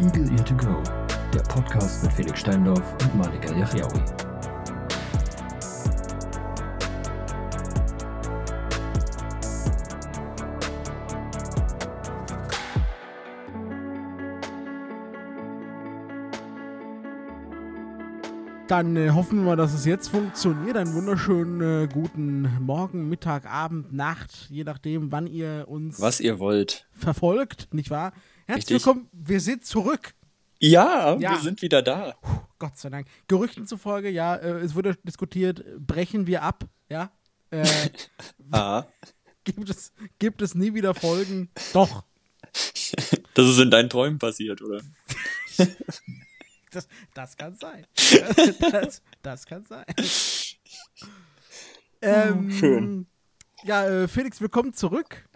Eagle Ear to Go, der Podcast mit Felix Steindorf und Malika Yachiaoui. Dann äh, hoffen wir, dass es jetzt funktioniert. Einen wunderschönen äh, guten Morgen, Mittag, Abend, Nacht, je nachdem, wann ihr uns Was ihr wollt. verfolgt, nicht wahr? Herzlich Richtig. willkommen, wir sind zurück. Ja, Ja. wir sind wieder da. Puh, Gott sei Dank. Gerüchten zufolge, ja, äh, es wurde diskutiert, brechen wir ab, ja? Äh, Ah, gibt, es, gibt es nie wieder Folgen? Doch. das ist in deinen Träumen passiert, oder? Das, das kann sein. Das, das kann sein. Ähm, schön. Ja, äh, Felix, willkommen zurück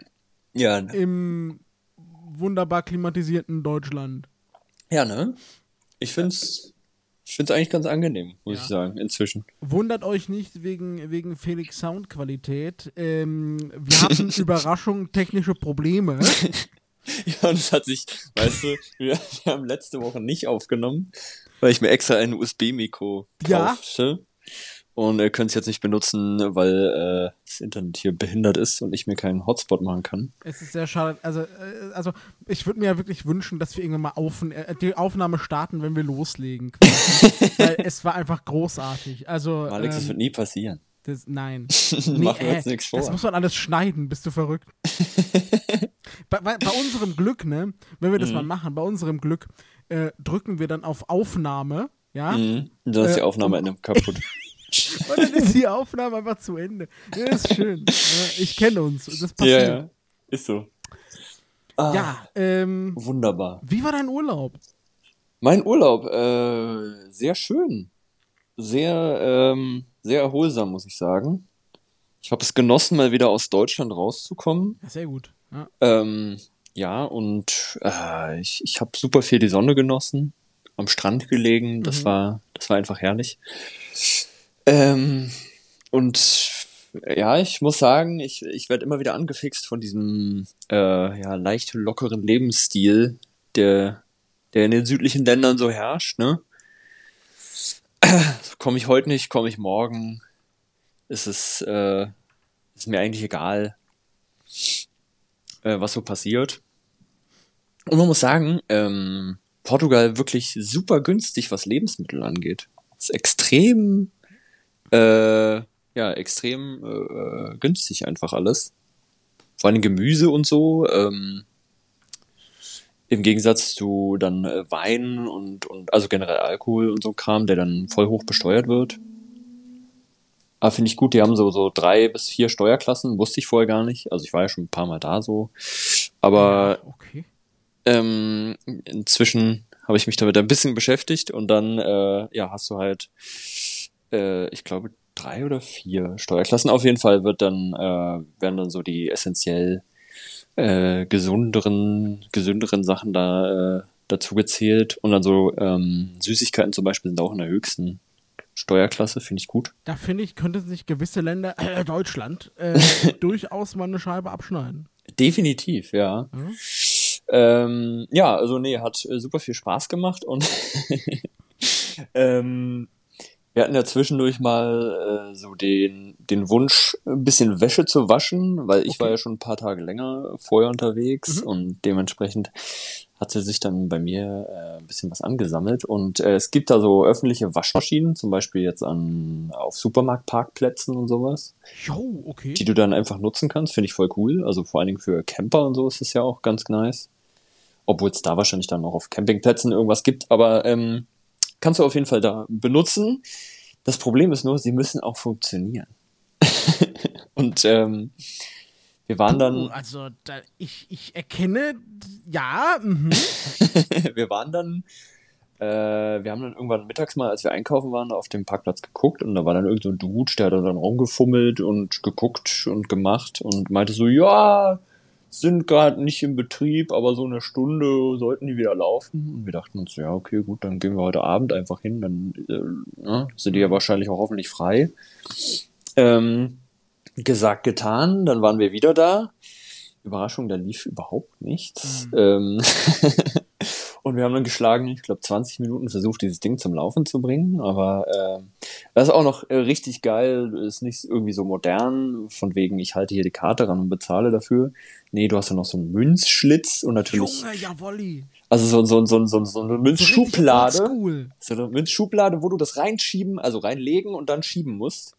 Ja, ne? im wunderbar klimatisierten Deutschland. ja, ne? Ich find's, ich find's eigentlich ganz angenehm, muss Ja. ich sagen, inzwischen. Wundert euch nicht wegen, wegen Felix Soundqualität. Ähm, wir hatten Überraschung, technische Probleme. Ja, und es hat sich, weißt du, wir, wir haben letzte Woche nicht aufgenommen, weil ich mir extra ein USB-Mikro Ja. kaufte. Und ihr könnt es jetzt nicht benutzen, weil äh, das Internet hier behindert ist und ich mir keinen Hotspot machen kann. Es ist sehr schade. Also, äh, also ich würde mir ja wirklich wünschen, dass wir irgendwann mal auf, äh, die Aufnahme starten, wenn wir loslegen. Weil es war einfach großartig. Also, Alex, das ähm, wird nie passieren. das, nein. Machen wir äh, uns nichts Das vor. muss man alles schneiden, bist du verrückt. bei, bei, bei unserem Glück, ne, wenn wir das Mhm. mal machen, bei unserem Glück äh, drücken wir dann auf Aufnahme, ja, Mhm. Dann ist die Äh, Aufnahme in einem kaputt. und dann ist die Aufnahme einfach zu Ende. Ja, ist schön. ja, ich kenne uns, das ja, passiert. ja. Ist so. Ah, Ja, ähm, Wunderbar. wie war dein Urlaub? Mein Urlaub, äh, sehr schön. Sehr, ähm, sehr erholsam, muss ich sagen. Ich habe es genossen, mal wieder aus Deutschland rauszukommen. Ja, sehr gut. Ja. Ähm, ja, und äh, ich, ich habe super viel die Sonne genossen, am Strand gelegen. Das Mhm. war, das war einfach herrlich. Ähm, und ja, ich muss sagen, ich, ich werde immer wieder angefixt von diesem äh, ja, leicht lockeren Lebensstil, der, der in den südlichen Ländern so herrscht, ne? Komme ich heute nicht, komme ich morgen. Ist es äh, ist mir eigentlich egal äh, was so passiert. Und man muss sagen, ähm, Portugal wirklich super günstig, was Lebensmittel angeht. Ist extrem, äh, ja, extrem äh, günstig einfach alles. Vor allem Gemüse und so. Ähm, Im Gegensatz zu dann äh, Wein und, und also generell Alkohol und so Kram, der dann voll hoch besteuert wird. Aber finde ich gut, die haben so, so drei bis vier Steuerklassen, wusste ich vorher gar nicht. Also ich war ja schon ein paar Mal da so. Aber okay. ähm, inzwischen habe ich mich damit ein bisschen beschäftigt und dann, äh, ja, hast du halt, äh, ich glaube, drei oder vier Steuerklassen. Auf jeden Fall wird dann, äh, werden dann so die essentiell äh, gesunderen, gesünderen Sachen da äh, dazu gezählt. Und dann so ähm, Süßigkeiten zum Beispiel sind auch in der höchsten Steuerklasse, finde ich gut. Da finde ich, könnten sich gewisse Länder, äh, Deutschland, äh, durchaus mal eine Scheibe abschneiden. Definitiv, ja. Mhm. Ähm, ja, also nee, hat äh, super viel Spaß gemacht und ähm, wir hatten ja zwischendurch mal äh, so den, den Wunsch, ein bisschen Wäsche zu waschen, weil ich Okay. war ja schon ein paar Tage länger vorher unterwegs Mhm. und dementsprechend hatte sich dann bei mir äh, ein bisschen was angesammelt und äh, es gibt da so öffentliche Waschmaschinen, zum Beispiel jetzt an auf Supermarktparkplätzen und sowas Jo, okay. die du dann einfach nutzen kannst, finde ich voll cool. Also vor allen Dingen für Camper und so ist es ja auch ganz nice. Obwohl es da wahrscheinlich dann auch auf Campingplätzen irgendwas gibt, aber ähm, kannst du auf jeden Fall da benutzen. Das Problem ist nur, sie müssen auch funktionieren. und ähm, wir waren dann, also, da, ich, ich erkenne, ja, mhm. wir waren dann, äh, wir haben dann irgendwann mittags mal, als wir einkaufen waren, auf dem Parkplatz geguckt und da war dann irgend so ein Dude, der hat dann rumgefummelt und geguckt und gemacht und meinte so, ja, sind gerade nicht im Betrieb, aber so eine Stunde sollten die wieder laufen. Und wir dachten uns, ja, okay, gut, dann gehen wir heute Abend einfach hin, dann äh, ne, sind die ja wahrscheinlich auch hoffentlich frei. Ähm, gesagt, getan, dann waren wir wieder da. Überraschung, da lief überhaupt nichts. Ähm, Und wir haben dann geschlagen, ich glaube, 20 Minuten versucht, dieses Ding zum Laufen zu bringen. Aber äh, das ist auch noch äh, richtig geil. Ist nicht irgendwie so modern, von wegen, ich halte hier die Karte ran und bezahle dafür. Nee, du hast ja noch so einen Münzschlitz und natürlich. Junge, jawolli. Also so, so, so, so, so eine Münzschublade. So eine Münzschublade, wo du das reinschieben, also reinlegen und dann schieben musst.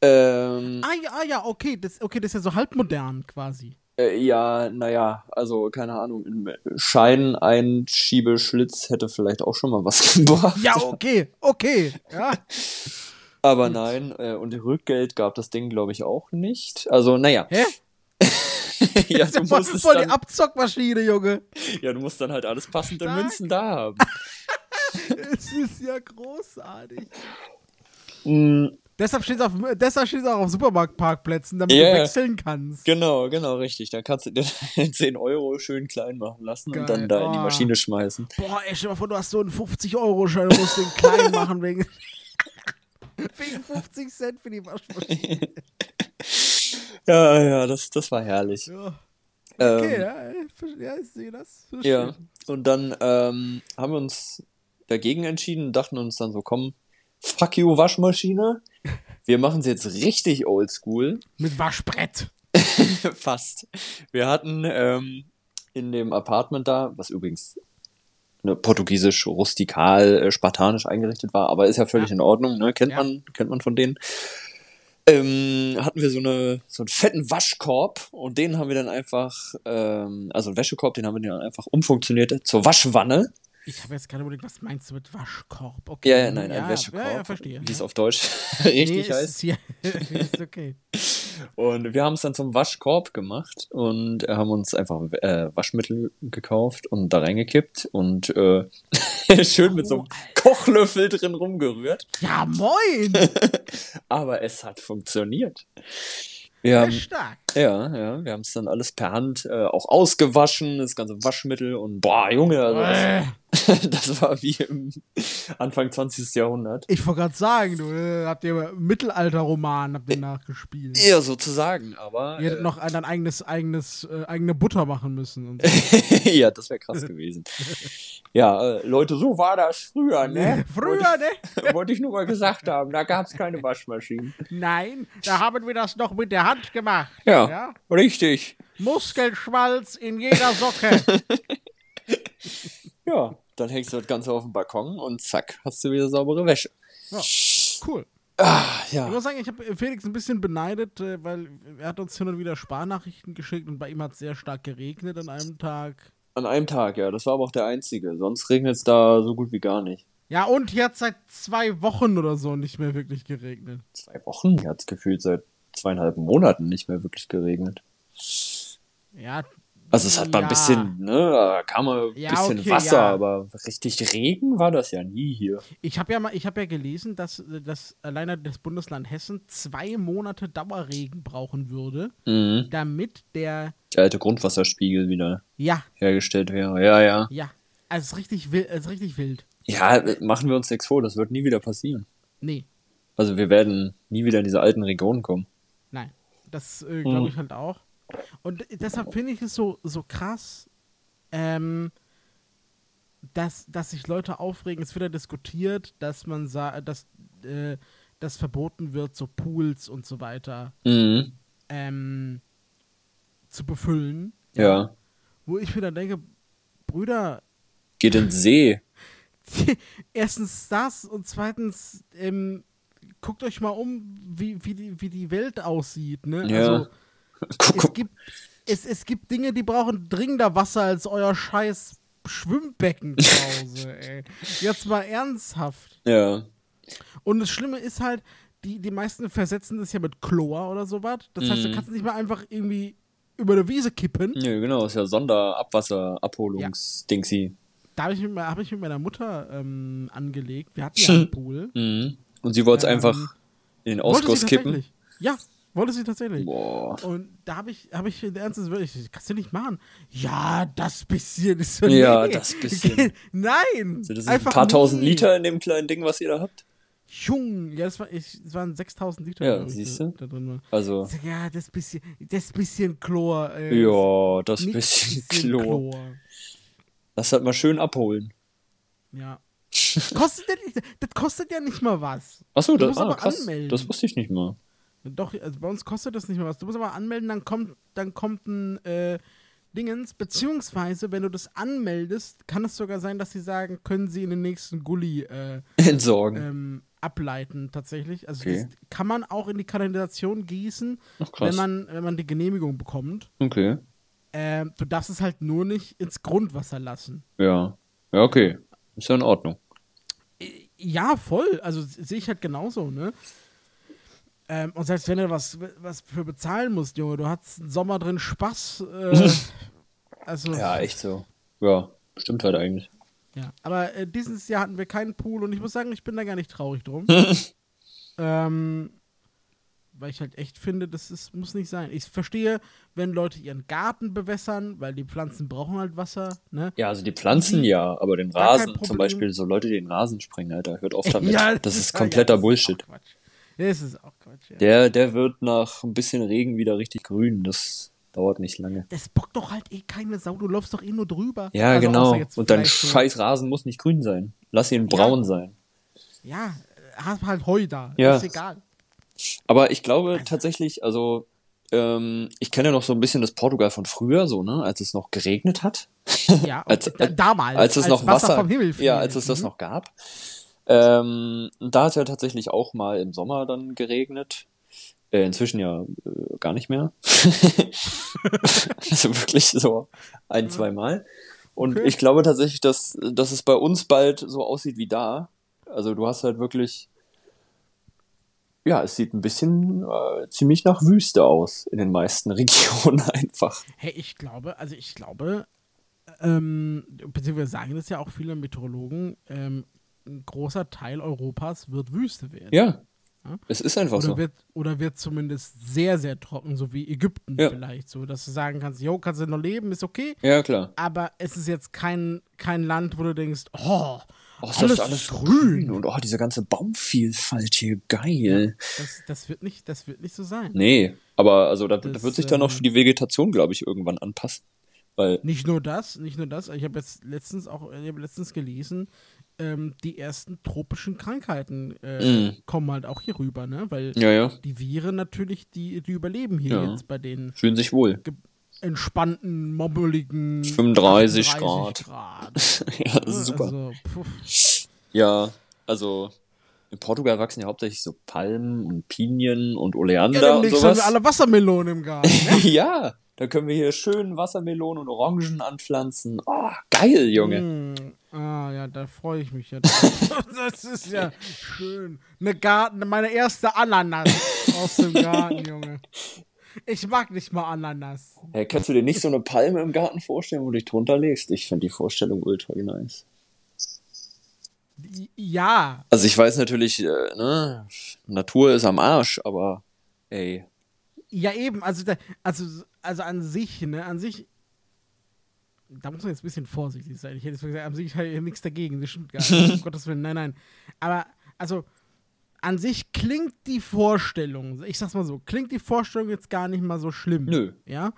Ähm, Ah ja, ah, ja, okay, das, okay, das ist ja so halbmodern quasi. Äh, ja, naja, also keine Ahnung, ein Schein-Einschiebeschlitz hätte vielleicht auch schon mal was gebracht. Ja, okay, okay. Ja. Aber nein, äh, und Rückgeld gab das Ding, glaube ich, auch nicht. Also, naja. Hä? ja, du voll, musst voll die dann, Abzockmaschine, Junge. ja, du musst dann halt alles passende Stark. Münzen da haben. Es ist ja großartig. Deshalb steht es auf, deshalb steht's auch auf Supermarktparkplätzen, damit Ja, du wechseln kannst. genau, genau, richtig. Dann kannst du dir 10 Euro schön klein machen lassen Geil. und dann da in die Oh. Maschine schmeißen. Boah, ey, stell mal vor, du hast so einen 50-Euro-Schein und musst den klein machen wegen, wegen 50 Cent für die Waschmaschine. Ja, ja, das, das war herrlich. Ja. Okay, Ähm, ja, ich ja, ich sehe das. Ja, und dann ähm, haben wir uns dagegen entschieden und dachten uns dann so, komm, fuck you, Waschmaschine. Wir machen es jetzt richtig oldschool. Mit Waschbrett. Fast. Wir hatten ähm, in dem Apartment da, was übrigens ne, portugiesisch, rustikal, äh, spartanisch eingerichtet war, aber ist ja völlig Ja. in Ordnung, ne? Kennt Ja. man, kennt man von denen. Ähm, hatten wir so eine so einen fetten Waschkorb und den haben wir dann einfach, ähm, also einen Wäschekorb, den haben wir dann einfach umfunktioniert zur Waschwanne. Ich habe jetzt gerade überlegt, was meinst du mit Waschkorb? Okay. Ja, ja, nein, ein ja, Wäschekorb, Ja, ja, verstehe. wie es auf Deutsch Nee, richtig es heißt. Ist, ja, ist okay. Und wir haben es dann zum Waschkorb gemacht und äh, haben uns einfach äh, Waschmittel gekauft und da reingekippt und äh, schön mit so einem Kochlöffel drin rumgerührt. Ja, moin! Aber es hat funktioniert. Wir haben, stark. ja, ja, wir haben es dann alles per Hand äh, auch ausgewaschen, das ganze Waschmittel und boah, Junge, also Äh, das, das war wie im Anfang 20. Jahrhundert. Ich wollte gerade sagen, du äh, habt ihr Mittelalter-Roman habt ihr nachgespielt. Ja, sozusagen, aber Ihr hättet äh, noch ein, ein eigenes, eigenes, äh, eigene Butter machen müssen. Und so. ja, das wäre krass gewesen. Ja, äh, Leute, so war das früher, ne? Früher, ne? Wollte ich, wollte ich nur mal gesagt haben, da gab es keine Waschmaschinen. Nein, da haben wir das noch mit der Hand gemacht. Ja, ja? richtig. Muskelschmalz in jeder Socke. Ja, dann hängst du das Ganze auf dem Balkon und zack, hast du wieder saubere Wäsche. Ja, cool. Ah, Ich ja. muss sagen, ich habe Felix ein bisschen beneidet, äh, weil er hat uns hin und wieder Sparnachrichten geschickt und bei ihm hat es sehr stark geregnet an einem Tag. An einem Tag, ja. Das war aber auch der einzige. Sonst regnet es da so gut wie gar nicht. Ja, und hier hat seit zwei Wochen oder so nicht mehr wirklich geregnet. Zwei Wochen hat es gefühlt seit zweieinhalb Monaten nicht mehr wirklich geregnet. Ja. Also es hat mal ja. ein bisschen, ne, kam mal ein Ja, bisschen okay, Wasser, ja. aber richtig Regen war das ja nie hier. Ich habe ja mal, ich habe ja gelesen, dass, dass alleine das Bundesland Hessen zwei Monate Dauerregen brauchen würde, Mhm. damit der, Der alte Grundwasserspiegel wieder hergestellt wäre. Ja, ja. ja, also es ist richtig wild, es ist richtig wild. Ja, machen wir uns nichts vor, das wird nie wieder passieren. Nee, Also wir werden nie wieder in diese alten Regionen kommen. nein, das äh, glaube Mhm. ich halt auch. Und deshalb finde ich es so, so krass, ähm, dass, dass sich Leute aufregen. Es wird ja diskutiert, dass man dass äh, das verboten wird, so Pools und so weiter Mhm. ähm, zu befüllen. Ja. Wo ich mir dann denke, Brüder, Geht in den See. erstens das und zweitens, ähm, guckt euch mal um, wie, wie, die, wie die Welt aussieht. Ne? Ja. Also, es, gibt, es, es gibt Dinge, die brauchen dringender Wasser als euer scheiß Schwimmbecken zu Hause. ey. Jetzt mal ernsthaft. Ja. Und das Schlimme ist halt, die, die meisten versetzen das ja mit Chlor oder sowas. Das heißt, du Mhm. kannst nicht mal einfach irgendwie über eine Wiese kippen. Ja, genau, ist ja Sonderabwasserabholungsdingsi. Da habe ich, mit hab ich mit meiner Mutter ähm, angelegt. Wir hatten ja einen Pool. Mhm. Und sie wollte es Ähm, einfach in den Ausguss kippen. Ja, wollte sie tatsächlich. Boah. Und da habe ich, habe ich Ernstes wirklich, das kannst du nicht machen. Ja, das bisschen ist so Ja, das bisschen. Nein! So, das sind einfach ein paar tausend nie. Liter in dem kleinen Ding, was ihr da habt. Jung, ja, das, war, ich, das waren 6000 Liter. Ja, siehst da- du? Da drin war. Also, Ja, das bisschen, das bisschen Chlor. Äh, ja, das nicht bisschen Chlor. Lass das mal schön abholen. Ja. kostet ja nicht, das kostet ja nicht mal was. Achso, das, ah, krass, anmelden. das wusste ich nicht mal. Doch, also bei uns kostet das nicht mal was. Du musst aber anmelden, dann kommt, dann kommt ein äh, Dingens, beziehungsweise, wenn du das anmeldest, kann es sogar sein, dass sie sagen, können sie in den nächsten Gully äh, Entsorgen. ähm, ableiten, tatsächlich. Also Okay. das kann man auch in die Kanalisation gießen, Ach, wenn man, wenn man die Genehmigung bekommt. okay. Ähm, du darfst es halt nur nicht ins Grundwasser lassen. Ja. Ja, okay. Ist ja in Ordnung. Ja, voll. Also sehe ich halt genauso, ne? Ähm, und selbst wenn du was, was für bezahlen musst, Junge, du hast einen Sommer drin Spaß. Äh, also, Ja, echt so. Ja, stimmt halt eigentlich. ja. Aber äh, dieses Jahr hatten wir keinen Pool und ich muss sagen, ich bin da gar nicht traurig drum. ähm, weil ich halt echt finde, das ist, muss nicht sein. Ich verstehe, wenn Leute ihren Garten bewässern, weil die Pflanzen brauchen halt Wasser, ne? Ja, also die Pflanzen ja, aber den Rasen, zum. Beispiel so Leute, die den Rasen sprengen, Alter, hört auf damit. Ja, das ist ja, kompletter das Bullshit. Ist. Ja, das ist auch Quatsch, ja. Der, der wird nach ein bisschen Regen wieder richtig grün. Das dauert nicht lange. Das bockt doch halt eh keine Sau, du läufst doch eh nur drüber. Ja, Also genau. Und dein scheiß Rasen muss nicht grün sein. Lass ihn braun sein. Ja, hast halt Heu da. Ja. Ist egal. Aber ich glaube tatsächlich, also ähm, ich kenne ja noch so ein bisschen das Portugal von früher, so, ne, als es noch geregnet hat. Ja, Als- da, damals. als es noch Wasser, vom Himmel fiel. ja, als es das Mhm. noch gab. Ähm, da hat es ja tatsächlich auch mal im Sommer dann geregnet. Äh, inzwischen ja äh, gar nicht mehr. also wirklich so ein, zwei Mal. Und Okay. ich glaube tatsächlich, dass, dass es bei uns bald so aussieht wie da. Also du hast halt wirklich, ja, es sieht ein bisschen äh, ziemlich nach Wüste aus in den meisten Regionen einfach. Hey, ich glaube, also ich glaube, ähm, beziehungsweise sagen das ja auch viele Meteorologen, ähm, ein großer Teil Europas wird Wüste werden. Ja, Ja. es ist einfach Oder, so. wird, oder wird zumindest sehr, sehr trocken, so wie Ägypten Ja. vielleicht. So, dass du sagen kannst, jo, kannst du noch leben, ist okay. Ja, klar. Aber es ist jetzt kein, kein Land, wo du denkst, oh, Oh, ist alles, das alles grün. Und oh, diese ganze Baumvielfalt hier, geil. Das, das, wird nicht, das wird nicht so sein. Nee, aber also da, da Das, wird sich dann noch ähm, die Vegetation, glaube ich, irgendwann anpassen. Weil, Nicht nur das, nicht nur das. Ich habe jetzt letztens auch, ich habe letztens gelesen, ähm, die ersten tropischen Krankheiten äh, Mm. kommen halt auch hier rüber, ne? Weil ja, ja, die Viren natürlich, die, die überleben hier Ja. jetzt bei den fühlen sich wohl. entspannten, mobbeligen 35 38 Grad. Grad. ja, super. Also. Ja, also in Portugal wachsen ja hauptsächlich so Palmen und Pinien und ja, Oleander und demnächst haben sowas. wir alle Wassermelonen im Garten. Ne? ja, da können wir hier schön Wassermelonen und Orangen anpflanzen. Oh, geil, Junge. Hm, Ah, ja, da freue ich mich ja. drauf. das ist ja schön. Eine Garten, meine erste Ananas aus dem Garten, Junge. Ich mag nicht mal Ananas. Hey, kannst du dir nicht so eine Palme im Garten vorstellen, wo du dich drunter legst? Ich finde die Vorstellung ultra nice. Ja, Also ich weiß natürlich, äh, ne, Natur ist am Arsch, aber ey, ja eben, also, da, also, also an sich, ne, an sich, da muss man jetzt ein bisschen vorsichtig sein. Ich hätte jetzt gesagt, an sich habe ich nichts dagegen, das stimmt gar nicht, um Gottes Willen, nein, nein. Aber, also, an sich klingt die Vorstellung, ich sag's mal so, klingt die Vorstellung jetzt gar nicht mal so schlimm. Nö. Ja,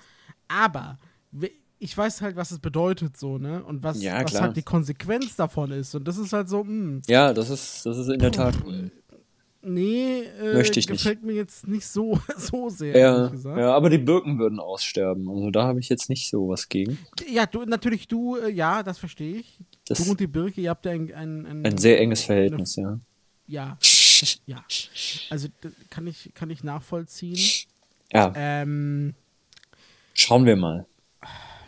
aber ich weiß halt, was es bedeutet so, ne? Und was, Ja, was halt die Konsequenz davon ist. Und das ist halt so, mh, ja, das ist, das ist in der Tat. Nee, äh, Möchte ich nicht. gefällt mir jetzt nicht so, so sehr, Ja, ja, aber die Birken würden aussterben. Also da habe ich jetzt nicht so was gegen. Ja, du, natürlich du, äh, ja, das verstehe ich. Das du und die Birke, ihr habt ja ein, ein, ein, ein sehr enges Verhältnis, ja. Ja, ja. Also kann ich, kann ich nachvollziehen. Ja, Ähm, schauen wir mal.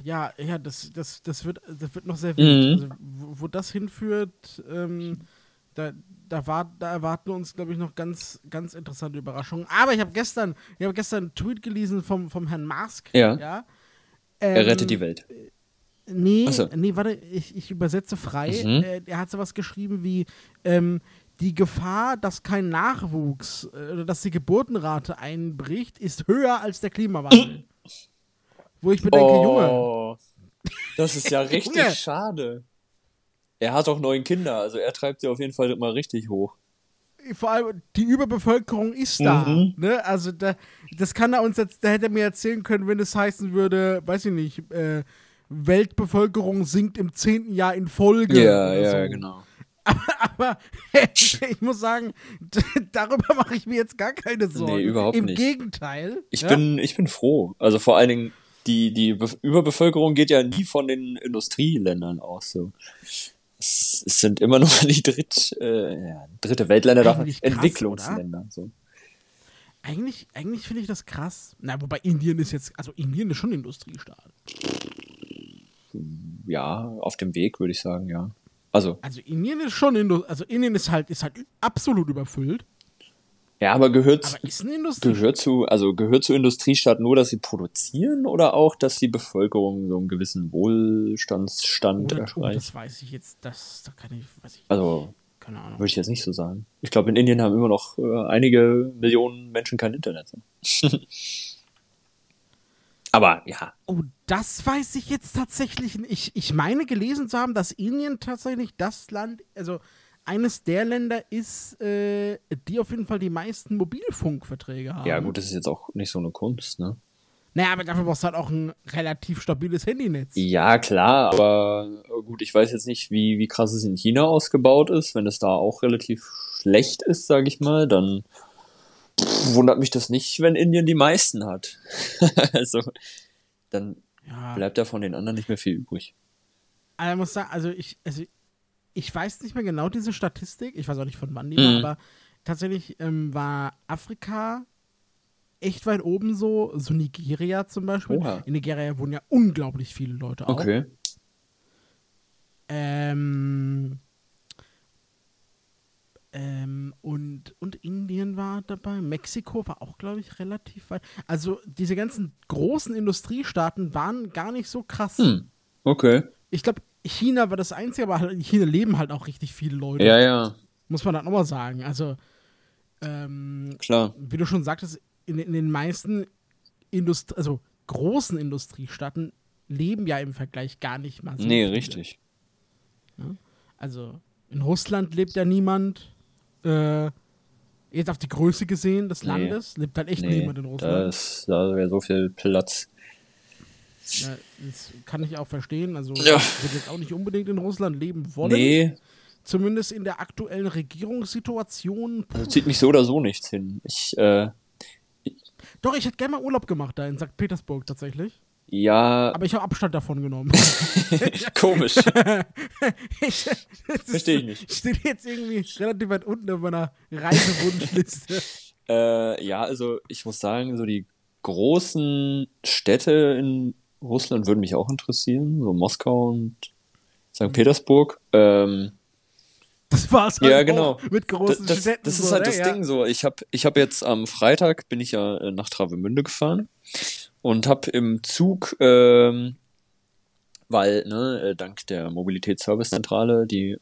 ja, ja, das, das, das, wird, das wird noch sehr Mhm. wild. Also, wo, wo das hinführt, ähm, da, da, war, da erwarten uns, glaube ich, noch ganz, ganz interessante Überraschungen. Aber ich habe gestern, ich habe gestern einen Tweet gelesen vom, vom Herrn Mask. Ja. ja Er Ähm, rettet die Welt. Nee, so. nee, warte, ich, ich übersetze frei. Mhm. Äh, er hat sowas geschrieben wie ähm, die Gefahr, dass kein Nachwuchs äh, oder dass die Geburtenrate einbricht, ist höher als der Klimawandel. Wo ich mir denke, Junge, Oh, das ist ja richtig schade. Er hat auch neun Kinder, also er treibt sie auf jeden Fall immer richtig hoch. vor allem die Überbevölkerung ist da. Mhm. Ne? Also da, das kann er uns jetzt, da hätte er mir erzählen können, wenn es heißen würde, weiß ich nicht, äh, Weltbevölkerung sinkt im zehnten Jahr in Folge. Ja, ja, so. genau. Aber ich muss sagen, darüber mache ich mir jetzt gar keine Sorgen. Nee, überhaupt Im nicht. Gegenteil. Ich ja? bin, ich bin froh. Also vor allen Dingen, die, die Be Überbevölkerung geht ja nie von den Industrieländern aus. So. Es, es sind immer nur die Dritt, äh, ja, dritte Weltländer, krass, Entwicklungsländer. So. Eigentlich, eigentlich finde ich das krass. Na, wobei Indien ist jetzt, also Indien ist schon Industriestaat. Ja, auf dem Weg, würde ich sagen, ja. Also, Also Indien ist schon Indu also Indien ist halt, ist halt absolut überfüllt. Ja, aber gehört, Aber ist eine Industrie. gehört zu, also gehört zu Industriestaat nur, dass sie produzieren oder auch, dass die Bevölkerung so einen gewissen Wohlstandsstand Oder, erreicht? das weiß ich jetzt, das da kann ich, weiß ich, Also, keine Ahnung. würde ich jetzt nicht so sagen. Ich glaube, in Indien haben immer noch äh, einige Millionen Menschen kein Internet. aber ja, Oh, das weiß ich jetzt tatsächlich nicht. Ich, ich meine gelesen zu haben, dass Indien tatsächlich das Land, also eines der Länder ist, äh, die auf jeden Fall die meisten Mobilfunkverträge haben. ja gut, das ist jetzt auch nicht so eine Kunst, ne? Naja, aber dafür brauchst du halt auch ein relativ stabiles Handynetz. Ja, klar, aber äh, gut, ich weiß jetzt nicht, wie, wie krass es in China ausgebaut ist. Wenn es da auch relativ schlecht ist, sage ich mal, dann wundert mich das nicht, wenn Indien die meisten hat. also, dann Ja. bleibt da von den anderen nicht mehr viel übrig. Also, ich muss sagen, also ich, also ich weiß nicht mehr genau diese Statistik, ich weiß auch nicht von wann die Mhm. war, aber tatsächlich ähm, war Afrika echt weit oben so, so Nigeria zum Beispiel. Oha. In Nigeria wohnen ja unglaublich viele Leute auch. Okay. Ähm, ähm, und, und Indien war dabei. Mexiko war auch, glaube ich, relativ weit. Also diese ganzen großen Industriestaaten waren gar nicht so krass. Hm. Okay. Ich glaube, China war das Einzige, aber halt in China leben halt auch richtig viele Leute. Ja, ja, Muss man dann nochmal sagen. Also, ähm, klar. wie du schon sagtest, in, in den meisten Indust also großen Industriestaaten leben ja im Vergleich gar nicht mal so Nee, viele. richtig. Also in Russland lebt ja niemand. Äh, jetzt auf die Größe gesehen des Nee. Landes lebt halt echt Nee, niemand in da, Russland. ist, da wäre so viel Platz. Ja, das kann ich auch verstehen. Also Ja. ich würde jetzt auch nicht unbedingt in Russland leben wollen. Nee, Zumindest in der aktuellen Regierungssituation. also zieht mich so oder so nichts hin. Ich, äh, Doch, ich hätte gerne mal Urlaub gemacht da in St. Petersburg tatsächlich. ja, Aber ich habe Abstand davon genommen. komisch. ich, Versteh ich nicht. Steht jetzt irgendwie relativ weit unten auf meiner Reisewunschliste. Äh, ja, also ich muss sagen, so die großen Städte in Russland würden mich auch interessieren, so Moskau und St. Petersburg. Ähm, Das war's Ja, halt genau. mit das, großen das, Städten. das so, ist halt ne? das ja. Ding so. Ich habe ich hab jetzt am Freitag bin ich ja äh, nach Travemünde gefahren und habe im Zug, ähm, weil ne, äh, dank der Mobilitätsservicezentrale, die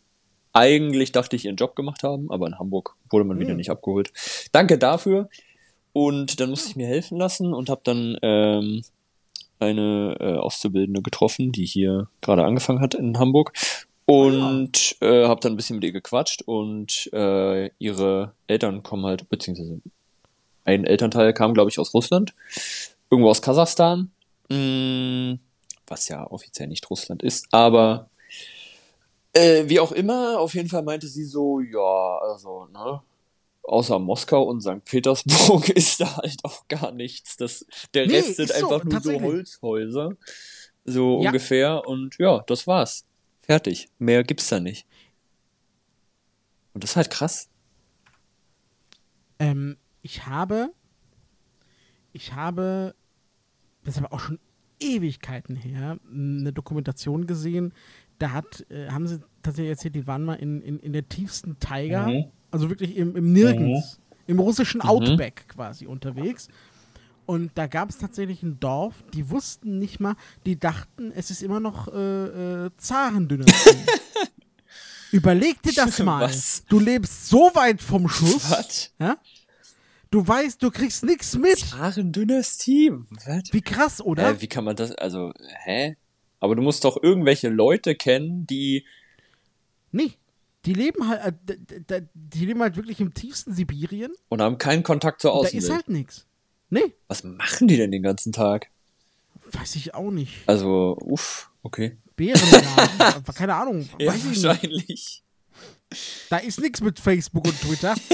eigentlich dachte ich ihren Job gemacht haben, aber in Hamburg wurde man wieder Hm. nicht abgeholt. Danke dafür. Und dann musste ich mir helfen lassen und habe dann ähm, eine äh, Auszubildende getroffen, die hier gerade angefangen hat in Hamburg. Und äh, habe dann ein bisschen mit ihr gequatscht und äh, ihre Eltern kommen halt, beziehungsweise ein Elternteil kam, glaube ich, aus Russland, irgendwo aus Kasachstan, mm, was ja offiziell nicht Russland ist, aber äh, wie auch immer, auf jeden Fall meinte sie so, ja, also, ne, außer Moskau und St. Petersburg ist da halt auch gar nichts. Das, der Nee, Rest sind ist so, einfach nur so. Holzhäuser, so Ja. ungefähr, und ja, das war's. Fertig. Mehr gibt's da nicht. Und das ist halt krass. Ähm, ich habe, ich habe, das ist aber auch schon Ewigkeiten her, eine Dokumentation gesehen. Da hat, äh, haben sie tatsächlich erzählt, die waren mal in, in, in der tiefsten Taiga, Mhm. Also wirklich im, im Nirgends, im russischen Outback quasi unterwegs. Und da gab es tatsächlich ein Dorf, die wussten nicht mal, die dachten, es ist immer noch äh, äh, Zarendynastie. Überleg dir das mal. Was? Du lebst so weit vom Schuss. Was? Ja? Du weißt, du kriegst nichts mit. Zaren-Dynastie? Was? Wie krass, oder? Äh, wie kann man das, also, hä? Aber du musst doch irgendwelche Leute kennen, die, nee. Die leben halt, äh, die leben halt wirklich im tiefsten Sibirien. und haben keinen Kontakt zur Da Außenwelt. ist halt nichts. Nee, Was machen die denn den ganzen Tag? weiß ich auch nicht. Also, uff. okay. Bärenjagen. Keine Ahnung. Ja, nicht. wahrscheinlich. Da ist nichts mit Facebook und Twitter.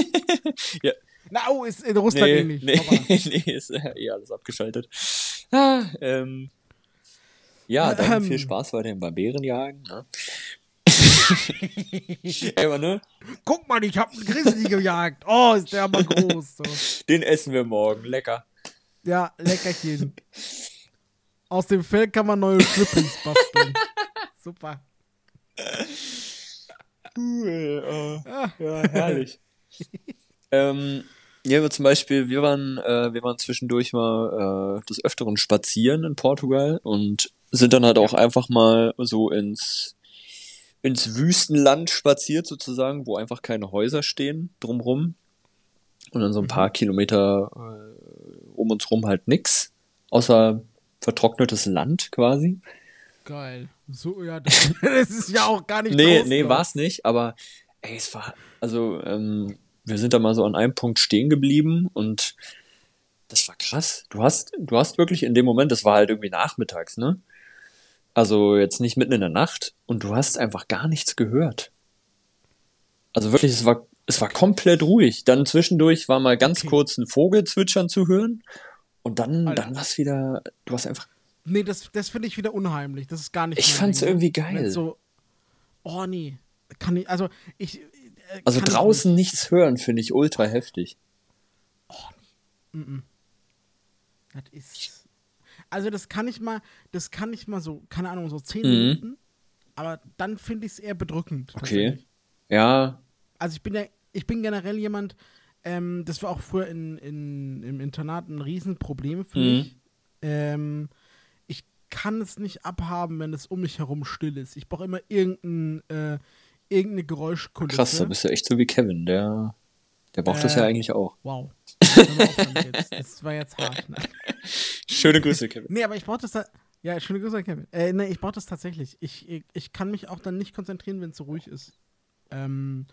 Ja. Na, oh, ist in Russland Nee, ähnlich. nee, Hoppala. nee, ist eh alles abgeschaltet. Ah, ähm, ja, dann Ähm. viel Spaß weiterhin beim Bärenjagen. Ne? Aber, ne? Guck mal, ich hab einen Grizzly gejagt. Oh, ist der aber groß. So. Den essen wir morgen. Lecker. Ja, Leckerchen. Aus dem Fell kann man neue Schlüppis basteln. Super. Cool. äh, Ah. ja, herrlich. ähm, ja, aber zum Beispiel, wir waren, äh, wir waren zwischendurch mal äh, des Öfteren spazieren in Portugal und sind dann halt auch einfach mal so ins, ins Wüstenland spaziert sozusagen, wo einfach keine Häuser stehen drumrum. Und dann so ein paar Kilometer äh, um uns rum halt nix, außer vertrocknetes Land quasi. Geil. So, ja, das, das ist ja auch gar nicht Nee, draußen, nee, oder? war's nicht, aber ey, es war, also, ähm, wir sind da mal so an einem Punkt stehen geblieben und das war krass. Du hast, du hast wirklich in dem Moment, das war halt irgendwie nachmittags, ne? Also jetzt nicht mitten in der Nacht und du hast einfach gar nichts gehört. Also wirklich, es war, es war komplett ruhig. Dann zwischendurch war mal ganz Okay. kurz ein Vogel zwitschern zu hören und dann, Alter. dann war's wieder, du hast einfach Nee, das, das finde ich wieder unheimlich. Das ist gar nicht Ich fand's Ding, ne? irgendwie geil. So, oh nee. Kann ich, also ich. äh, Also draußen nicht. nichts hören, finde ich ultra heftig. Das ist. Also das kann ich mal, das kann ich mal so, keine Ahnung, so zehn Mhm. Minuten. Aber dann finde ich es eher bedrückend. Okay. Ja, Also ich bin ja, ich bin generell jemand, ähm, das war auch früher in, in, im Internat ein Riesenproblem für Mhm. mich. Ähm, ich kann es nicht abhaben, wenn es um mich herum still ist. Ich brauche immer irgendein, äh, irgendeine Geräuschkulisse. krass, da bist du echt so wie Kevin, der, der braucht das Äh. ja eigentlich auch. Wow. Das war jetzt hart. Ne? Schöne Grüße, Kevin. Nee, aber ich brauche das da. Ja, schöne Grüße, Kevin. Äh, nee, ich brauche das tatsächlich. Ich, ich, ich kann mich auch dann nicht konzentrieren, wenn es so ruhig ist. Ähm,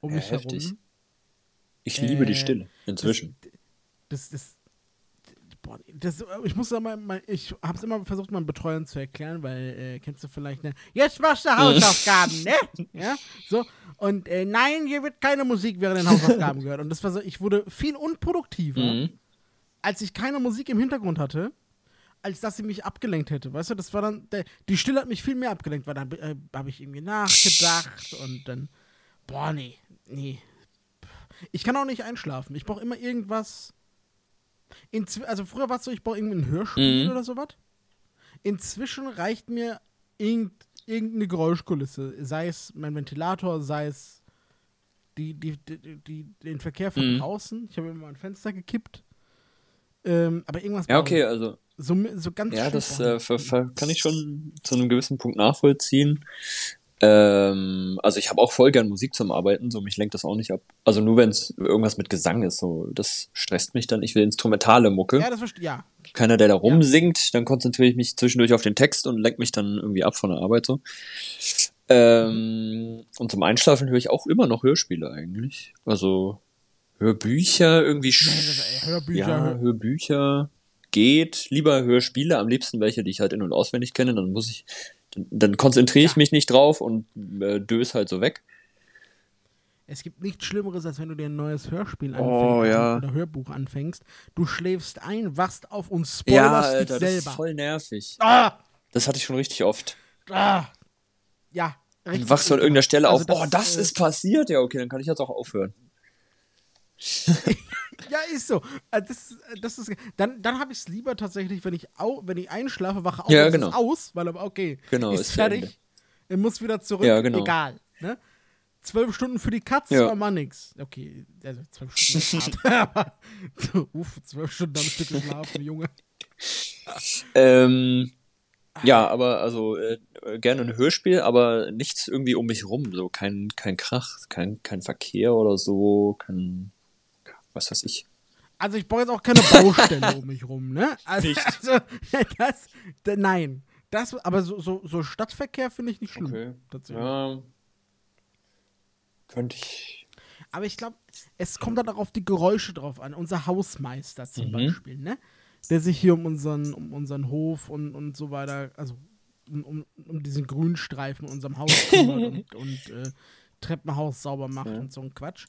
um Ja, mich heftig. herum. Ich liebe die Äh, Stille, inzwischen. Das, das, boah, das, ich muss mal, mal ich habe es immer versucht, meinen Betreuern zu erklären, weil, äh, kennst du vielleicht, ne? Jetzt machst du Hausaufgaben, ne? Ja, so. Und äh, nein, hier wird keine Musik während den Hausaufgaben gehört. Und das war so, ich wurde viel unproduktiver, Mhm. als ich keine Musik im Hintergrund hatte, als dass sie mich abgelenkt hätte. Weißt du, das war dann, der, die Stille hat mich viel mehr abgelenkt, weil dann äh, habe ich irgendwie nachgedacht und dann, boah, nee, nee. Ich kann auch nicht einschlafen. Ich brauche immer irgendwas. Inzw also früher war es so, ich brauche irgendwie ein Hörspiel Mhm. oder sowas. Inzwischen reicht mir irgend, irgendeine Geräuschkulisse. Sei es mein Ventilator, sei es die, die, die, die, den Verkehr von Mhm. draußen. Ich habe immer mein Fenster gekippt. Ähm, aber irgendwas. Ja, okay, also, So, so ganz ja, das äh, kann ich schon zu einem gewissen Punkt nachvollziehen. Ähm, also ich habe auch voll gern Musik zum Arbeiten, so mich lenkt das auch nicht ab. Also nur wenn es irgendwas mit Gesang ist, so das stresst mich dann. Ich will instrumentale Mucke. Ja, das verstehe Ja. Keiner, der da rumsingt, dann konzentriere ich mich zwischendurch auf den Text und lenk mich dann irgendwie ab von der Arbeit so. Ähm, und zum Einschlafen höre ich auch immer noch Hörspiele eigentlich. Also Hörbücher irgendwie. sch- ey, Hörbücher, Ja, Hör- Hörbücher geht. Lieber Hörspiele, am liebsten welche, die ich halt in- und auswendig kenne. Dann muss ich, dann, konzentriere ich Ja. mich nicht drauf und äh, dös halt so weg. Es gibt nichts Schlimmeres, als wenn du dir ein neues Hörspiel Oh, anfängst ja. oder Hörbuch anfängst. Du schläfst ein, wachst auf und spoilerst dich das ist selber. voll nervig. Ah, Das hatte ich schon richtig oft. ah. Ja, Du richtig. wachst von irgendeiner Stelle Also auf, oh, das äh, ist passiert. Ja, okay, dann kann ich jetzt auch aufhören. Ja, ist so. Äh, Das, äh, das ist, dann dann habe ich es lieber tatsächlich, wenn ich, au, wenn ich einschlafe, wache auf Ja, genau. aus, weil aber okay, Genau, ist, ist fertig. Er muss wieder zurück, Ja, genau. egal. Ne? Zwölf Stunden für die Katze Ja. war mal nix. Okay, also zwölf Stunden aber uff, zwölf Stunden am Stück geschlafen, Junge. Ähm, ja, aber also äh, gerne ein Hörspiel, aber nichts irgendwie um mich rum. So kein, kein Krach, kein, kein Verkehr oder so, kein was weiß ich. Also ich brauche jetzt auch keine Baustelle um mich rum, ne? Also, Nicht. also das, nein. Das, aber so, so, so Stadtverkehr finde ich nicht schlimm. Okay. Tatsächlich. Ja. Könnte ich. Aber ich glaube, es kommt dann auch auf die Geräusche drauf an. Unser Hausmeister zum Mhm. Beispiel, ne? Der sich hier um unseren, um unseren Hof und, und so weiter, also um, um, um diesen Grünstreifen in unserem Haus kümmert und, und äh, Treppenhaus sauber macht Ja. und so ein Quatsch.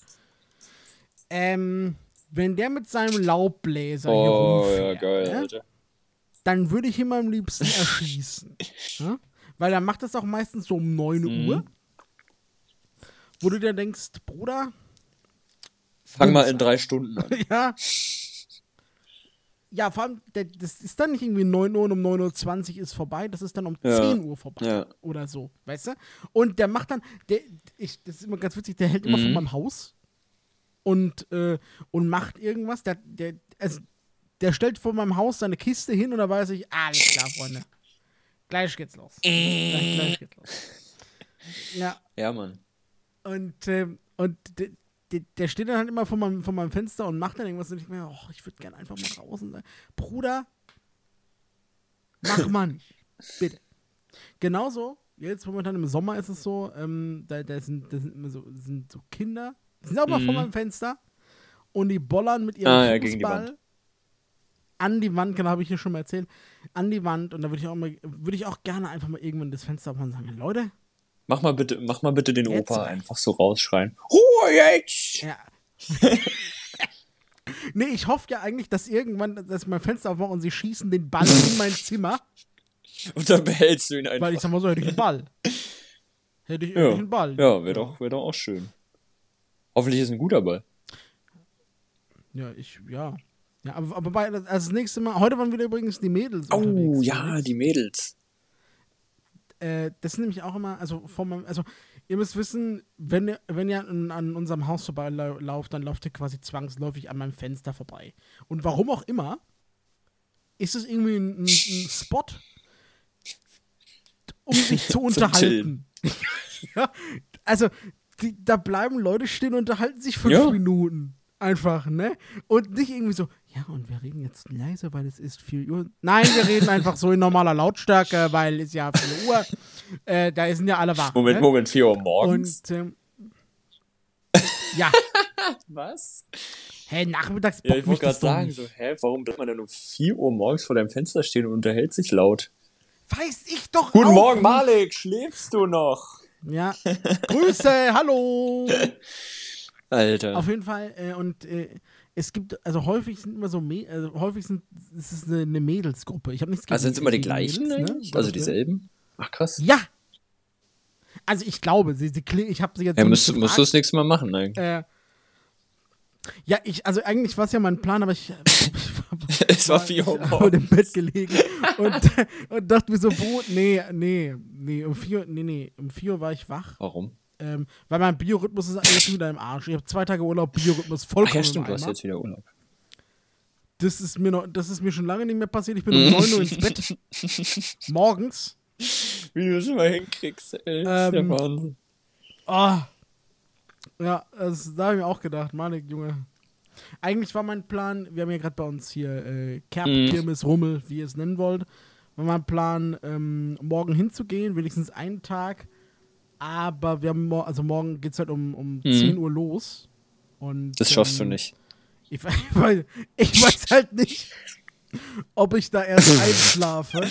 Ähm, wenn der mit seinem Laubbläser hier Oh, ja, rumfährt, geil, ne, dann würde ich ihn am liebsten erschießen. ja? Weil er macht das auch meistens so um 9 Mhm. Uhr. Wo du dir denkst, Bruder, Fang mal in drei Stunden an. ja. Ja, vor allem, das ist dann nicht irgendwie 9 Uhr und um 9.20 Uhr ist vorbei, das ist dann um Ja. 10 Uhr vorbei. Ja. Oder so, weißt du? Und der macht dann, der, ich, das ist immer ganz witzig, der hält immer Mhm. von meinem Haus und, äh, und macht irgendwas. Der, der, also, der stellt vor meinem Haus seine Kiste hin und da weiß ich, alles klar, Freunde. Gleich geht's los. gleich, gleich geht's los. Ja, Ja, Mann. und, ähm, und der, der, der steht dann halt immer vor meinem, vor meinem Fenster und macht dann irgendwas und ich mir, oh, ich würde gerne einfach mal raus und sagen, Bruder, mach mal nicht. Bitte. Genauso, jetzt momentan im Sommer ist es so, ähm, da, da, sind, da sind immer so, sind so Kinder, die sind auch mal vor Mhm. meinem Fenster und die bollern mit ihrem Ah, ja, gegen die Fußball an die Wand, genau, habe ich hier schon mal erzählt, an die Wand und da würde ich auch mal, würde ich auch gerne einfach mal irgendwann das Fenster aufmachen und sagen, Leute, Mach mal bitte, mach mal bitte den Jetzt. Opa einfach so rausschreien. Ruhe jetzt! Ja. nee, ich hoffe ja eigentlich, dass irgendwann, dass ich mein Fenster aufmache und sie schießen den Ball in mein Zimmer, Und dann behältst du ihn einfach. weil ich sag mal so, hätte ich einen Ball. Hätte ich, ja, einen Ball. ja wäre doch, wär doch auch schön. Hoffentlich ist ein guter Ball. Ja, ich, ja. Ja, aber, aber bei, also das nächste Mal, heute waren wieder übrigens die Mädels. Oh, ja, die Mädels. Äh, das ist nämlich auch immer, also vor meinem, also ihr müsst wissen, wenn ihr, wenn ihr an, an unserem Haus vorbeilauft, dann lauft ihr quasi zwangsläufig an meinem Fenster vorbei. Und warum auch immer, ist es irgendwie ein, ein, ein Spot, um sich zu unterhalten. ja, also, die, da bleiben Leute stehen und unterhalten sich fünf Ja. Minuten. Einfach, ne? Und nicht irgendwie so, ja, und wir reden jetzt leise, weil es ist 4 Uhr. Nein, wir reden einfach so in normaler Lautstärke, weil es ja 4 Uhr. Äh, da sind ja alle wach. Moment, ne? Moment, 4 Uhr morgens. Und, ähm, ja, Was? hey, nachmittags Ja, ich wollte gerade sagen, nicht. so, hä, warum bleibt man denn um 4 Uhr morgens vor deinem Fenster stehen und unterhält sich laut? Weiß ich doch Guten auch Morgen, nicht. Malik, schläfst du noch? Ja, Grüße, hallo. Alter. Auf jeden Fall, äh, und äh, es gibt, also häufig sind immer so, also häufig sind, es ist eine, eine Mädelsgruppe. Ich habe nichts also sind es immer die gleichen? Mädels, ne? Also dieselben? Ach krass. Ja! Also ich glaube, sie, sie ich habe sie jetzt Ja, so musst, nicht musst du das nächste Mal machen, eigentlich. Äh, ja, ich, also eigentlich war es ja mein Plan, aber ich, ich es war 4 Uhr morgens. im Bett gelegen und, und dachte mir so, Bo, nee, nee, nee, um 4 nee, nee, um 4 Uhr war ich wach, Warum? ähm, weil mein Biorhythmus ist jetzt wieder im Arsch. Ich habe zwei Tage Urlaub, Biorhythmus Ach vollkommen ja, stimmt, du hast jetzt wieder Urlaub. Das ist mir noch, das ist mir schon lange nicht mehr passiert. Ich bin um 9 Uhr ins Bett. Morgens. Wie du es immer hinkriegst, ey. Das ist der Ähm, Wahnsinn. Ah. Ja, das, da habe ich mir auch gedacht, Manik, Junge. Eigentlich war mein Plan, wir haben ja gerade bei uns hier äh, Kerb, Mhm. Kirmes, Rummel, wie ihr es nennen wollt, war mein Plan, ähm, morgen hinzugehen, wenigstens einen Tag. Aber wir haben, mor- also morgen geht es halt um, um 10 Uhr los. Und, Mhm. Das schaffst du ähm, nicht. Ich, we- ich, weiß, halt nicht, ob ich da erst einschlafe.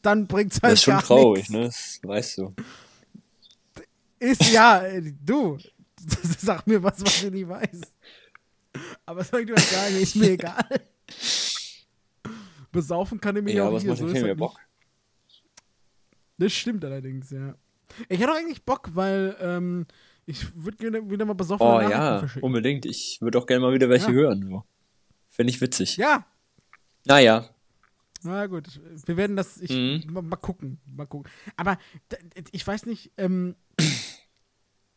Dann bringt's halt Das ist schon gar traurig, nichts. ne? Das weißt du. Ist ja, äh, du, sag mir was, was ich nicht weiß. Aber soll ich dir was sagen, ist mir egal. Besaufen kann ich mir Ja, auch es hier, so ist halt Bock. nicht. Das stimmt allerdings, ja. Ich hätte auch eigentlich Bock, weil ähm, ich würde gerne wieder mal besoffen Oh ja, unbedingt. Ich würde auch gerne mal wieder welche Ja. hören. So. Fände ich witzig. Ja, Naja. na gut. Wir werden das, ich, Mhm. mal, mal gucken, mal gucken. Aber ich weiß nicht, ähm,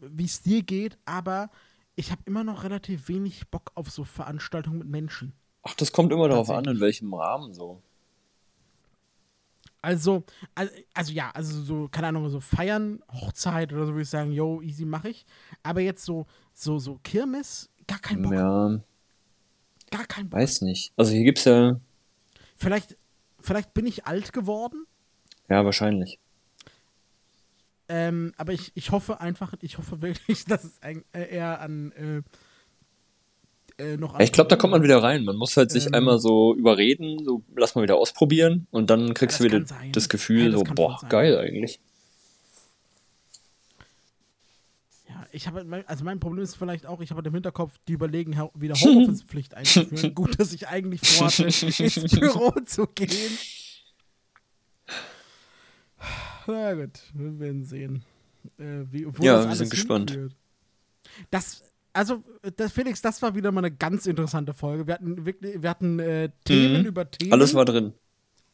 wie es dir geht, aber ich habe immer noch relativ wenig Bock auf so Veranstaltungen mit Menschen. Ach, das kommt immer darauf an, in welchem Rahmen so. Also, also, also ja, also so, keine Ahnung, so feiern, Hochzeit oder so würde ich sagen, yo, easy mache ich. Aber jetzt so, so, so Kirmes, gar kein Bock, Ja, gar kein Bock. weiß nicht. Also hier gibt's ja. Vielleicht, vielleicht bin ich alt geworden, Ja, wahrscheinlich. Ähm, aber ich, ich hoffe einfach, ich hoffe wirklich, dass es ein, äh, eher an, äh, äh, noch Ja, ich glaube, da kommt man wieder rein. Man muss halt sich Ähm. einmal so überreden, so lass mal wieder ausprobieren und dann kriegst das du wieder sein. das Gefühl, Ja, das so, boah, geil eigentlich. Ja, ich habe, halt also mein Problem ist vielleicht auch, ich habe halt im Hinterkopf, die überlegen, wieder Homeoffice-Pflicht einzuführen. Gut, dass ich eigentlich vorhatte, ins Büro zu gehen. Na gut, wir werden sehen. Äh, wie, Ja, wir sind gespannt. hinführt. Das, also, das, Felix, das war wieder mal eine ganz interessante Folge. Wir hatten wirklich, wir hatten äh, Themen Mhm. über Themen. Alles war drin.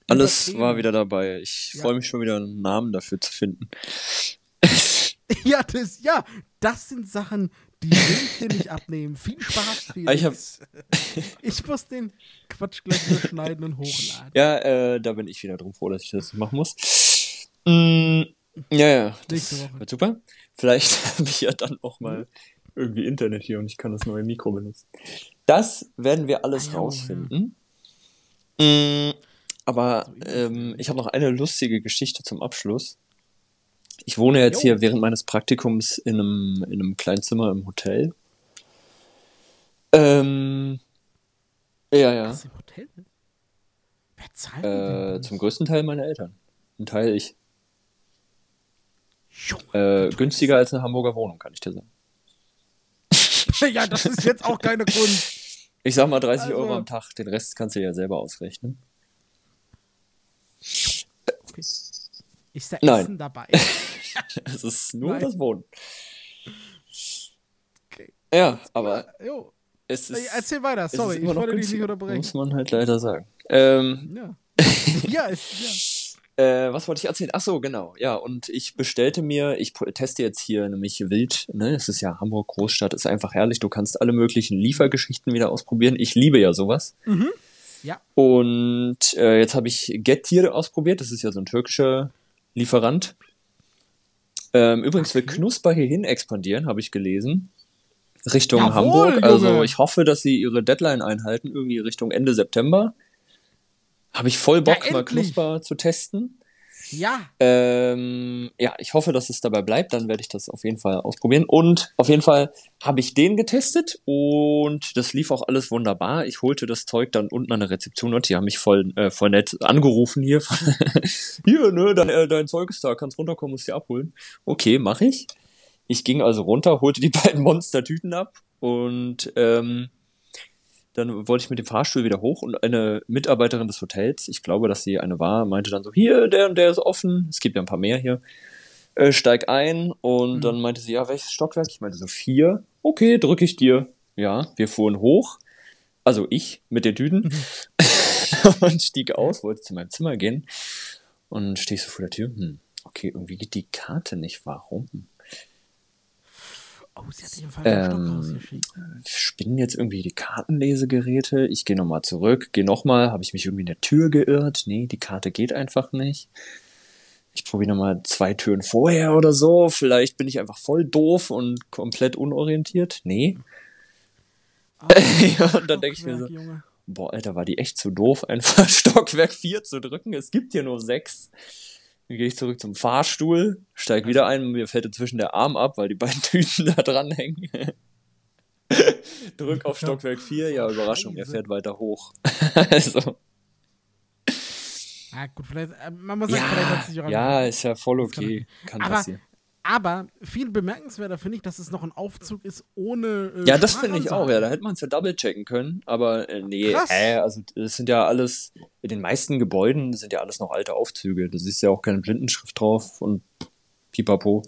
Alles Themen. war wieder dabei. Ich Ja. freue mich schon wieder, einen Namen dafür zu finden. Ja, das, ja, das sind Sachen, die will ich dir nicht abnehmen. Viel Spaß, Felix. Ah, ich hab- ich muss den Quatsch gleich nur schneiden und hochladen. Ja, äh, da bin ich wieder drum froh, dass ich das machen muss. Mm, ja, ja, das wird super. Vielleicht habe ich ja dann auch mal irgendwie Internet hier und ich kann das neue Mikro benutzen. Das werden wir alles Ah, ja, rausfinden. Mm, aber ist ähm, ich habe noch eine lustige Geschichte zum Abschluss. Ich wohne jetzt Jo. hier während meines Praktikums in einem, in einem kleinen Zimmer im Hotel. Ähm, ja, ja. Was im Hotel? Wer zahlt Äh, zum größten Teil meine Eltern. Ein Teil ich. Junge, Äh, günstiger als eine Hamburger Wohnung, kann ich dir sagen. ja, das ist jetzt auch keine Kunst. Ich sag mal 30 Also- Euro am Tag, den Rest kannst du ja selber ausrechnen. Okay. Ist da Nein. Essen dabei? Es ist nur Nein. das Wohnen. Okay. Ja, aber Jo. es ist. Erzähl weiter, es sorry, ist ich immer noch wollte dich nicht unterbrechen. Muss man halt leider sagen. Ähm, Ja. ja, ist, äh, was wollte ich erzählen? Ach so, genau. Ja, und ich bestellte mir, ich teste jetzt hier nämlich wild, ne? Es ist ja Hamburg Großstadt, ist einfach herrlich. Du kannst alle möglichen Liefergeschichten wieder ausprobieren. Ich liebe ja sowas. ja. Ja. Und äh, jetzt habe ich Getir ausprobiert. Das ist ja so ein türkischer Lieferant. Ähm, übrigens will. Knusper hierhin expandieren, habe ich gelesen. Richtung Jawohl, Hamburg. Also ich hoffe, dass sie ihre Deadline einhalten, irgendwie Richtung Ende September. Habe ich voll Bock, Ja, mal. Knusper zu testen. Ja. Ähm, ja, ich hoffe, dass es dabei bleibt. Dann werde ich das auf jeden Fall ausprobieren. Und auf jeden Fall habe ich den getestet und das lief auch alles wunderbar. Ich holte das Zeug dann unten an der Rezeption und die haben mich voll, äh, voll nett angerufen hier. hier, ne, dein, äh, dein Zeug ist da, kannst runterkommen, musst dir abholen. Okay, mache ich. Ich ging also runter, holte die beiden Monstertüten ab und ähm, dann wollte ich mit dem Fahrstuhl wieder hoch und eine Mitarbeiterin des Hotels, ich glaube, dass sie eine war, meinte dann so, hier, der und der ist offen, es gibt ja ein paar mehr hier, äh, steig ein und Mhm. dann meinte sie, ja, welches Stockwerk? Ich meinte so, vier. Okay, drücke ich dir. Ja, wir fuhren hoch, also ich mit den Tüten und stieg aus, wollte zu meinem Zimmer gehen und stehe so vor der Tür, hm, okay, irgendwie geht die Karte nicht, warum? Oh, sie hat den Stock Ähm, spinnen jetzt irgendwie die Kartenlesegeräte. Ich gehe nochmal zurück, gehe nochmal, habe ich mich irgendwie in der Tür geirrt? Nee, die Karte geht einfach nicht. Ich probiere nochmal zwei Türen vorher oder so. Vielleicht bin ich einfach voll doof und komplett unorientiert. Nee. Ah, ja, und dann denke ich mir so, Junge. boah, Alter, war die echt zu doof, einfach Stockwerk 4 zu drücken. Es gibt hier nur sechs. Dann gehe ich zurück zum Fahrstuhl, steig wieder ein, mir fällt inzwischen der Arm ab, weil die beiden Tüten da dranhängen. Drück auf Stockwerk 4, ja, Überraschung, er fährt weiter hoch. also, Ah, gut, vielleicht, äh, man muss sagen, vielleicht hat ja, sich auch ja, ist ja voll Das kann okay. Kann Aber- passieren. Aber viel bemerkenswerter finde ich, dass es noch ein Aufzug ist ohne. Äh, Ja, das finde ich auch, ja. Da hätte man es ja double checken können. Aber äh, nee, hä, also es sind ja alles, in den meisten Gebäuden sind ja alles noch alte Aufzüge. Da ist ja auch keine Blindenschrift drauf und pipapo.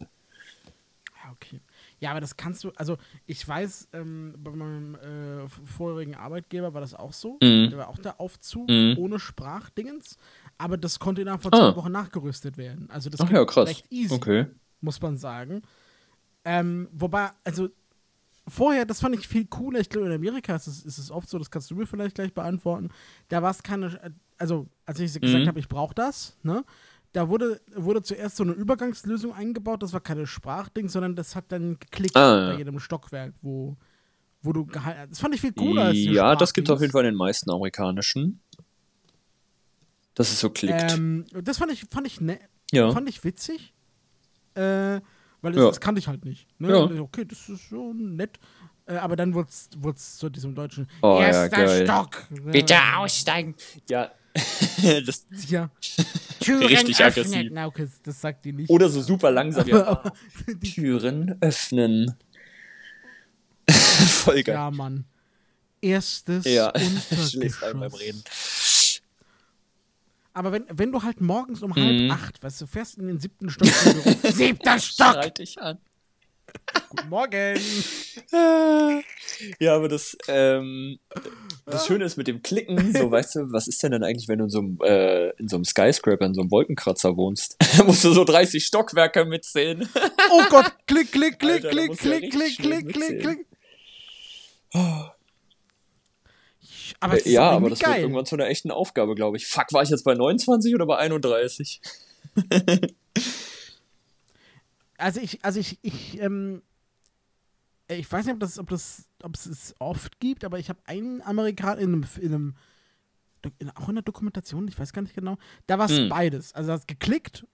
Ja, okay. Ja, aber das kannst du, also ich weiß, ähm, bei meinem äh, vorherigen Arbeitgeber war das auch so. Mhm. Da war auch der Aufzug Mhm. ohne Sprachdingens, aber das konnte innerhalb von Ah. zwei Wochen nachgerüstet werden. Also das Ach ja, krass. recht easy, Okay. Muss man sagen. Ähm, wobei, also vorher, das fand ich viel cooler. Ich glaube, in Amerika ist es, ist es oft so, das kannst du mir vielleicht gleich beantworten. Da war es keine, also als ich gesagt Mhm. habe, ich brauche das, ne? Da wurde, wurde zuerst so eine Übergangslösung eingebaut, das war keine Sprachding, sondern das hat dann geklickt Ah, ja. bei jedem Stockwerk, wo, wo du gehalten Das fand ich viel cooler als Ja, das gibt es auf jeden. Fall in den meisten amerikanischen. Dass es so klickt. Ähm, das fand ich, fand ich, ne, ja. fand ich witzig. Äh, weil das, Ja. das kannte ich halt nicht. Ne? Ja. Okay, das ist so nett. Äh, aber dann wurde es zu diesem deutschen Oh, ja, Erster geil. Stock. Bitte Ja. aussteigen. Ja. das, Ja. Türen Richtig öffnen. aggressiv. Na, okay, das sagt die nicht. oder so super langsam. Ja. Türen öffnen. Voll geil. ja, Mann. Erstes Ja, Untergeschoss. beim Reden. Aber wenn, wenn du halt morgens um Mhm. halb acht, weißt du, fährst in den siebten Stock. Siebter Stock! Schreit dich an. Guten Morgen! Ja, aber das, ähm, das Schöne ist mit dem Klicken, so weißt du, was ist denn dann eigentlich, wenn du in so einem, äh, in so einem Skyscraper, in so einem Wolkenkratzer wohnst? Da musst du so 30 Stockwerke mitzählen. Oh Gott! Klick, klick, klick, Alter, klick, du ja klick, klick, schnell klick, klick, mitzählen. klick. Aber es ist ja, doch aber das wird geil. irgendwann zu einer echten Aufgabe, glaube ich. Fuck, war ich jetzt bei 29 oder bei 31? Also ich, also ich, ich, ähm, ich weiß nicht, ob das, ob das, ob es es oft gibt, aber ich habe einen Amerikaner in einem, in einem in, auch in der Dokumentation, ich weiß gar nicht genau, da war es Hm. beides. Also er hat geklickt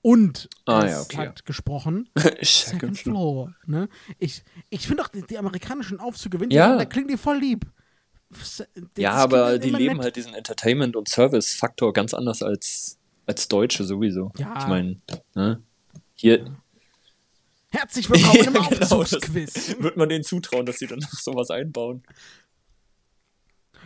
und Ah, ja, okay. hat gesprochen. Second Floor. Ne? Ich, ich finde auch die, die amerikanischen Aufzüge, wenn die Ja. haben, da klingen die voll lieb. Das- Ja, das aber die leben nett. halt diesen Entertainment- und Service-Faktor ganz anders als, als Deutsche sowieso. Ja. Ich meine, ne? Hier Herzlich willkommen im Genau, das Aufzugsquiz. wird man denen zutrauen, dass sie dann noch sowas einbauen.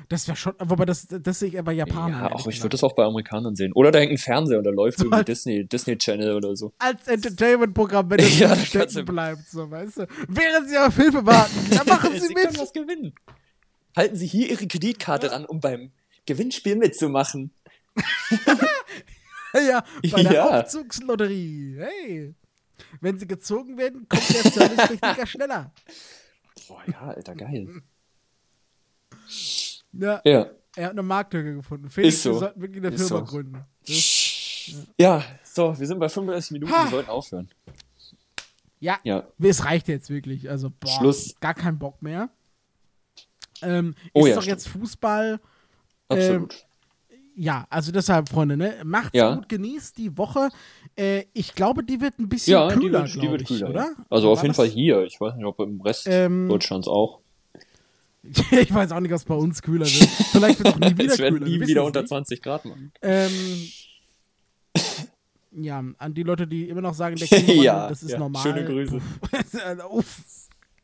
Das wäre schon, wobei das, das sehe ich eher bei Japanern. Ja, auch ich würde das auch bei Amerikanern sehen. Oder da hängt ein Fernseher und da läuft So irgendwie Disney, Disney Channel oder so. als Entertainment-Programm, wenn es Ja, das stecken bleibt, so, weißt du? Während sie auf Hilfe warten, dann machen sie können mit. was gewinnen. Halten Sie hier Ihre Kreditkarte ran, um beim Gewinnspiel mitzumachen. Ja, bei der Ja. Aufzugslotterie. Hey. Wenn sie gezogen werden, kommt der Servicetechniker schneller. Boah, ja, Alter, geil. Ja, Ja. er hat eine Marktlücke gefunden. Felix, Ist so. wir sollten wirklich eine Ist Firma so. gründen. Das, Ja, so, wir sind bei 35 Minuten, Ha. wir sollten aufhören. ja, Ja. es reicht jetzt wirklich. Also, boah, Schluss. gar kein Bock mehr. Ähm, Oh ist ja, doch stimmt. jetzt Fußball. Absolut. Ja, also deshalb, Freunde, ne? Macht's Ja. gut, genießt die Woche. Äh, ich glaube, die wird ein bisschen ja, die kühler, wird, die wird ich, kühler. oder? ja. Also auf War jeden das- Fall hier. Ich weiß nicht, ob im Rest Ähm, Deutschlands auch. ich weiß auch nicht, was bei uns kühler wird. Vielleicht wird auch nie wieder Es kühler. nie wir wieder unter nicht. 20 Grad machen. Ähm, ja, an die Leute, die immer noch sagen, der Ja, das ist ja, normal. schöne Grüße. Uff. Uff.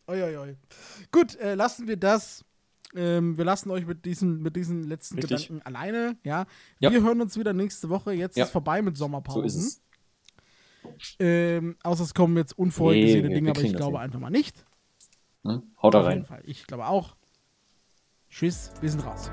Oi, oi, oi. Gut, äh, lassen wir das. Ähm, wir lassen euch mit diesen, mit diesen letzten Richtig. Gedanken alleine. Ja? Ja. Wir hören uns wieder nächste Woche. Jetzt Ja. ist vorbei mit So Sommerpausen. ist es. Ähm, außer es kommen jetzt unvorhergesehene Nee, Dinge, aber ich glaube hin. einfach mal nicht. Ne? Haut da Auf jeden rein. Fall. Ich glaube auch. Tschüss, wir sind raus.